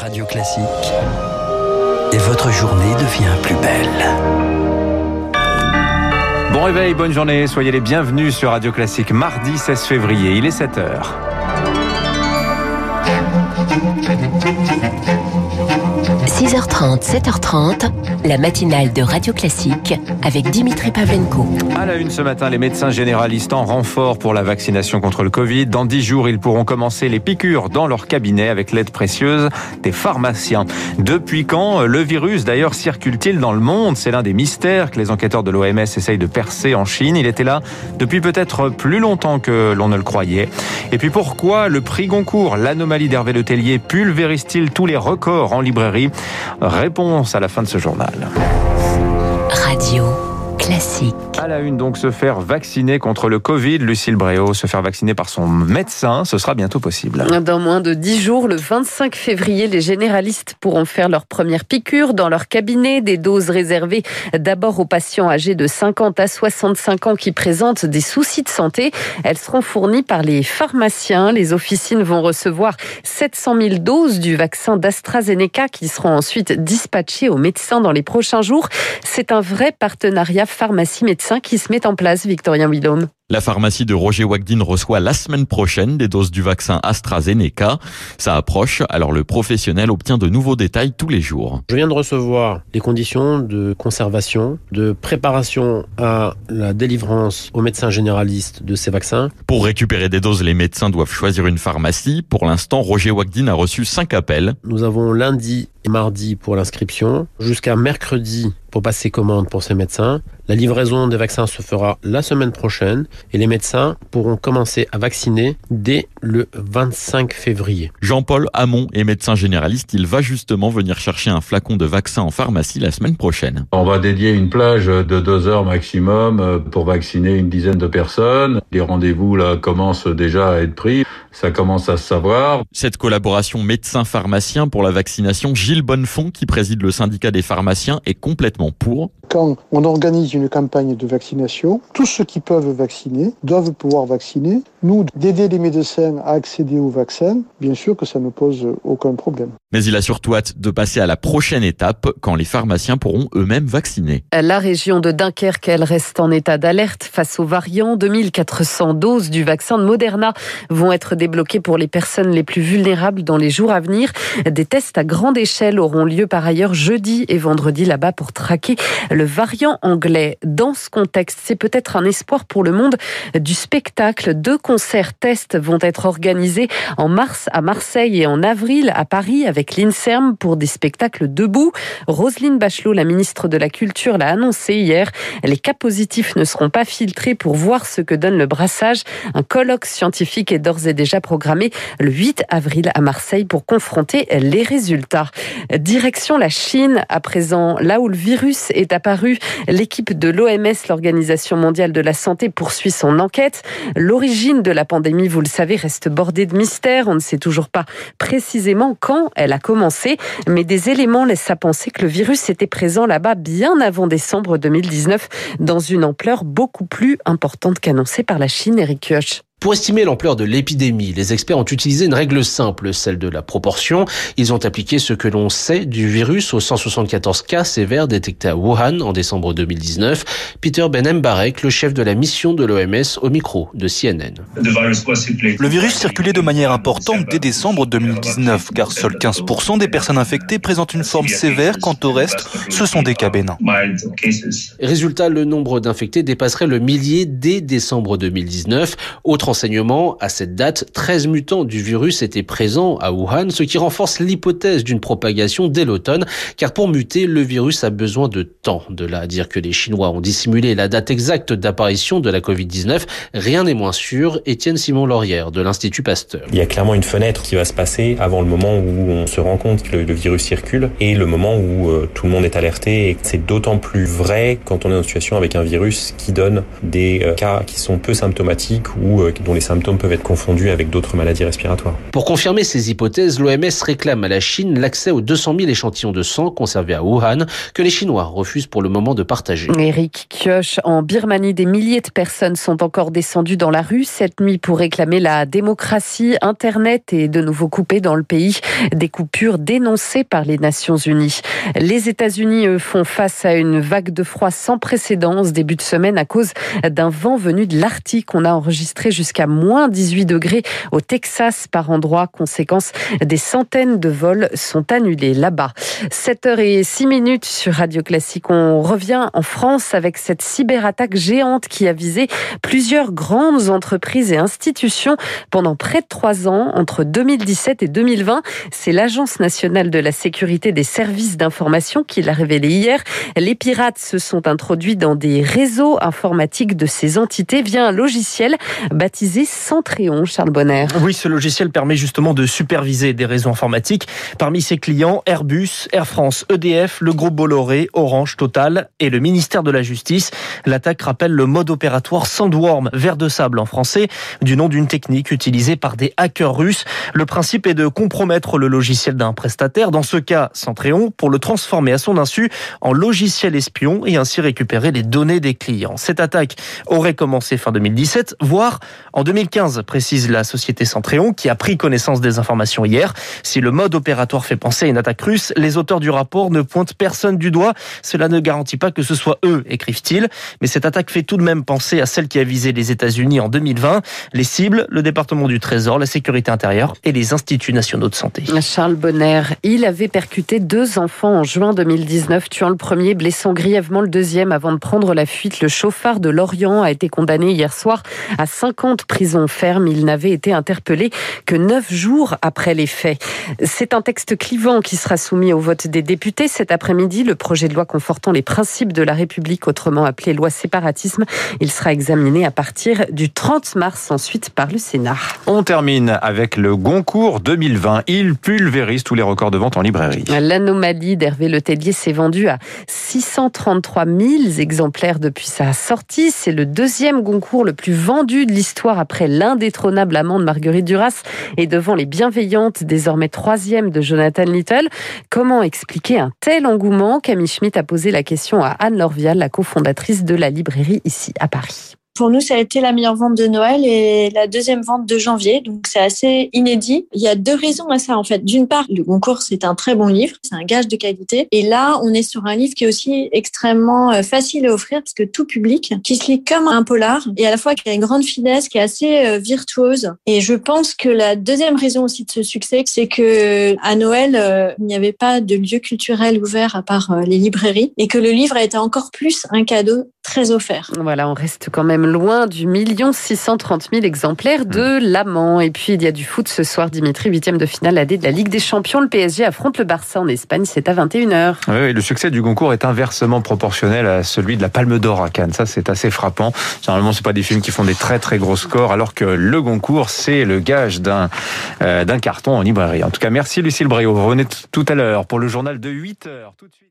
Radio Classique. Et votre journée devient plus belle. Bon réveil, bonne journée, soyez les bienvenus sur Radio Classique mardi 16 février, il est 7h. 6h30, 7h30, la matinale de Radio Classique avec Dimitri Pavlenko. À la une ce matin, les médecins généralistes en renfort pour la vaccination contre le Covid. Dans 10 jours, ils pourront commencer les piqûres dans leur cabinet avec l'aide précieuse des pharmaciens. Depuis quand le virus d'ailleurs circule-t-il dans le monde? C'est l'un des mystères que les enquêteurs de l'OMS essayent de percer en Chine. Il était là depuis peut-être plus longtemps que l'on ne le croyait. Et puis pourquoi le prix Goncourt, l'anomalie d'Hervé Le Tellier, pulvérise-t-il tous les records en librairie? Réponse à la fin de ce journal. Radio Classique. À la une, donc, se faire vacciner contre le Covid. Lucille Bréau, se faire vacciner par son médecin, ce sera bientôt possible. Dans moins de 10 jours, le 25 février, les généralistes pourront faire leur première piqûre dans leur cabinet. Des doses réservées d'abord aux patients âgés de 50 à 65 ans qui présentent des soucis de santé. Elles seront fournies par les pharmaciens. Les officines vont recevoir 700 000 doses du vaccin d'AstraZeneca qui seront ensuite dispatchées aux médecins dans les prochains jours. C'est un vrai partenariat pharmacie-médecin qui se met en place, Victorien Willaume. La pharmacie de Roger Wagdin reçoit la semaine prochaine des doses du vaccin AstraZeneca. Ça approche, alors le professionnel obtient de nouveaux détails tous les jours. Je viens de recevoir les conditions de conservation, de préparation à la délivrance aux médecins généralistes de ces vaccins. Pour récupérer des doses, les médecins doivent choisir une pharmacie. Pour l'instant, Roger Wagdin a reçu 5 appels. Nous avons lundi et mardi pour l'inscription, jusqu'à mercredi pour passer commande pour ces médecins. La livraison des vaccins se fera la semaine prochaine et les médecins pourront commencer à vacciner dès le 25 février. Jean-Paul Hamon est médecin généraliste. Il va justement venir chercher un flacon de vaccin en pharmacie la semaine prochaine. On va dédier une plage de deux heures maximum euh, pour vacciner une dizaine de personnes. Les rendez-vous là commencent déjà à être pris. Ça commence à se savoir. Cette collaboration médecin-pharmacien pour la vaccination, Gilles Bonnefond, qui préside le syndicat des pharmaciens, est complètement pour. Quand on organise une campagne de vaccination, tous ceux qui peuvent vacciner doivent pouvoir vacciner. Nous, d'aider les médecins à accéder au vaccin, bien sûr que ça ne pose aucun problème. Mais il a surtout hâte de passer à la prochaine étape quand les pharmaciens pourront eux-mêmes vacciner. La région de Dunkerque, elle reste en état d'alerte face aux variants. 2400 doses du vaccin de Moderna vont être débloquées pour les personnes les plus vulnérables dans les jours à venir. Des tests à grande échelle auront lieu par ailleurs jeudi et vendredi là-bas pour traquer le variant anglais. Dans ce contexte, c'est peut-être un espoir pour le monde du spectacle. Deux concerts tests vont être organisés en mars à Marseille et en avril à Paris avec l'INSERM pour des spectacles debout. Roselyne Bachelot, la ministre de la Culture, l'a annoncé hier. Les cas positifs ne seront pas filtrés pour voir ce que donne le brassage. Un colloque scientifique est d'ores et déjà programmé le 8 avril à Marseille pour confronter les résultats. Direction la Chine, à présent, là où le virus est apparu, l'équipe de l'OMS, l'Organisation mondiale de la santé, poursuit son enquête. L'origine de la pandémie, vous le savez, reste bordée de mystères. On ne sait toujours pas précisément quand elle a commencé, mais des éléments laissent à penser que le virus était présent là-bas bien avant décembre 2019, dans une ampleur beaucoup plus importante qu'annoncée par la Chine, Eric Kioch. Pour estimer l'ampleur de l'épidémie, les experts ont utilisé une règle simple, celle de la proportion. Ils ont appliqué ce que l'on sait du virus aux 174 cas sévères détectés à Wuhan en décembre 2019. Peter Benem-Barek, le chef de la mission de l'OMS au micro de CNN. Le virus circulait de manière importante dès décembre 2019, car seuls 15% des personnes infectées présentent une forme sévère, quant au reste, ce sont des cas bénins. Résultat, le nombre d'infectés dépasserait le millier dès décembre 2019. Autre enseignement, à cette date, 13 mutants du virus étaient présents à Wuhan, ce qui renforce l'hypothèse d'une propagation dès l'automne, car pour muter, le virus a besoin de temps. De là à dire que les Chinois ont dissimulé la date exacte d'apparition de la Covid-19, rien n'est moins sûr. Étienne Simon Laurière de l'Institut Pasteur. Il y a clairement une fenêtre qui va se passer avant le moment où on se rend compte que le, virus circule et le moment où euh, tout le monde est alerté. Et c'est d'autant plus vrai quand on est en situation avec un virus qui donne des euh, cas qui sont peu symptomatiques ou euh, dont les symptômes peuvent être confondus avec d'autres maladies respiratoires. Pour confirmer ces hypothèses, l'OMS réclame à la Chine l'accès aux 200 000 échantillons de sang conservés à Wuhan que les Chinois refusent pour le moment de partager. Eric Kioch, en Birmanie, des milliers de personnes sont encore descendues dans la rue cette nuit pour réclamer la démocratie. Internet est de nouveau coupé dans le pays. Des coupures dénoncées par les Nations Unies. Les États-Unis, eux, font face à une vague de froid sans précédent ce début de semaine à cause d'un vent venu de l'Arctique. On a enregistré jusqu'à moins 18 degrés au Texas par endroit. Conséquence, des centaines de vols sont annulés là-bas. 7h06 minutes sur Radio Classique. On revient en France avec cette cyberattaque géante qui a visé plusieurs grandes entreprises et institutions pendant près de trois ans, entre 2017 et 2020. C'est l'Agence nationale de la sécurité des services d'information qui l'a révélé hier. Les pirates se sont introduits dans des réseaux informatiques de ces entités via un logiciel baptisé Charles Bonner. Oui, ce logiciel permet justement de superviser des réseaux informatiques. Parmi ses clients, Airbus, Air France, EDF, le groupe Bolloré, Orange, Total et le ministère de la Justice. L'attaque rappelle le mode opératoire Sandworm, verre de sable en français, du nom d'une technique utilisée par des hackers russes. Le principe est de compromettre le logiciel d'un prestataire, dans ce cas Centréon, pour le transformer à son insu en logiciel espion et ainsi récupérer les données des clients. Cette attaque aurait commencé fin 2017, voire en 2015, précise la société Centréon, qui a pris connaissance des informations hier. Si le mode opératoire fait penser à une attaque russe, les auteurs du rapport ne pointent personne du doigt. Cela ne garantit pas que ce soit eux, écrivent-ils. Mais cette attaque fait tout de même penser à celle qui a visé les États-Unis en 2020. Les cibles, le département du Trésor, la sécurité intérieure et les instituts nationaux de santé. Charles Bonner, il avait percuté deux enfants en juin 2019, tuant le premier, blessant grièvement le deuxième avant de prendre la fuite. Le chauffard de Lorient a été condamné hier soir à 50 prisons fermes. Il n'avait été interpellé que neuf jours après les faits. C'est un texte clivant qui sera soumis au vote des députés cet après-midi. Le projet de loi confortant les principes de la République, autrement appelé loi séparatisme, il sera examiné à partir du 30 mars ensuite par le Sénat. On termine avec le Goncourt 2020. Il pulvérise tous les records de vente en librairie. L'anomalie d'Hervé Letellier s'est vendue à 633 000 exemplaires depuis sa sortie. C'est le deuxième Goncourt le plus vendu de l'histoire après l'indétrônable amant de Marguerite Duras et devant les bienveillantes, désormais troisième de Jonathan Little. Comment expliquer un tel engouement? Camille Schmitt a posé la question à Anne Lorvial, la cofondatrice de la librairie ici à Paris. Pour nous, ça a été la meilleure vente de Noël et la deuxième vente de janvier. Donc, c'est assez inédit. Il y a deux raisons à ça, en fait. D'une part, le concours, c'est un très bon livre. C'est un gage de qualité. Et là, on est sur un livre qui est aussi extrêmement euh, facile à offrir parce que tout public, qui se lit comme un polar et à la fois qui a une grande finesse, qui est assez euh, virtuose. Et je pense que la deuxième raison aussi de ce succès, c'est que à Noël, euh, il n'y avait pas de lieu culturel ouvert à part les librairies et que le livre a été encore plus un cadeau très offert. Voilà, on reste quand même loin du million 630 000 exemplaires de l'amant. Et puis, il y a du foot ce soir, Dimitri, huitième de finale AD de la Ligue des Champions. Le PSG affronte le Barça en Espagne, c'est à 21h. Oui, le succès du concours est inversement proportionnel à celui de la Palme d'Or à Cannes. Ça, c'est assez frappant. Généralement, c'est pas des films qui font des très très gros scores, alors que le concours, c'est le gage d'un euh, d'un carton en librairie. En tout cas, merci Lucille Bréau. Vous revenez tout à l'heure pour le journal de 8h. Tout de suite.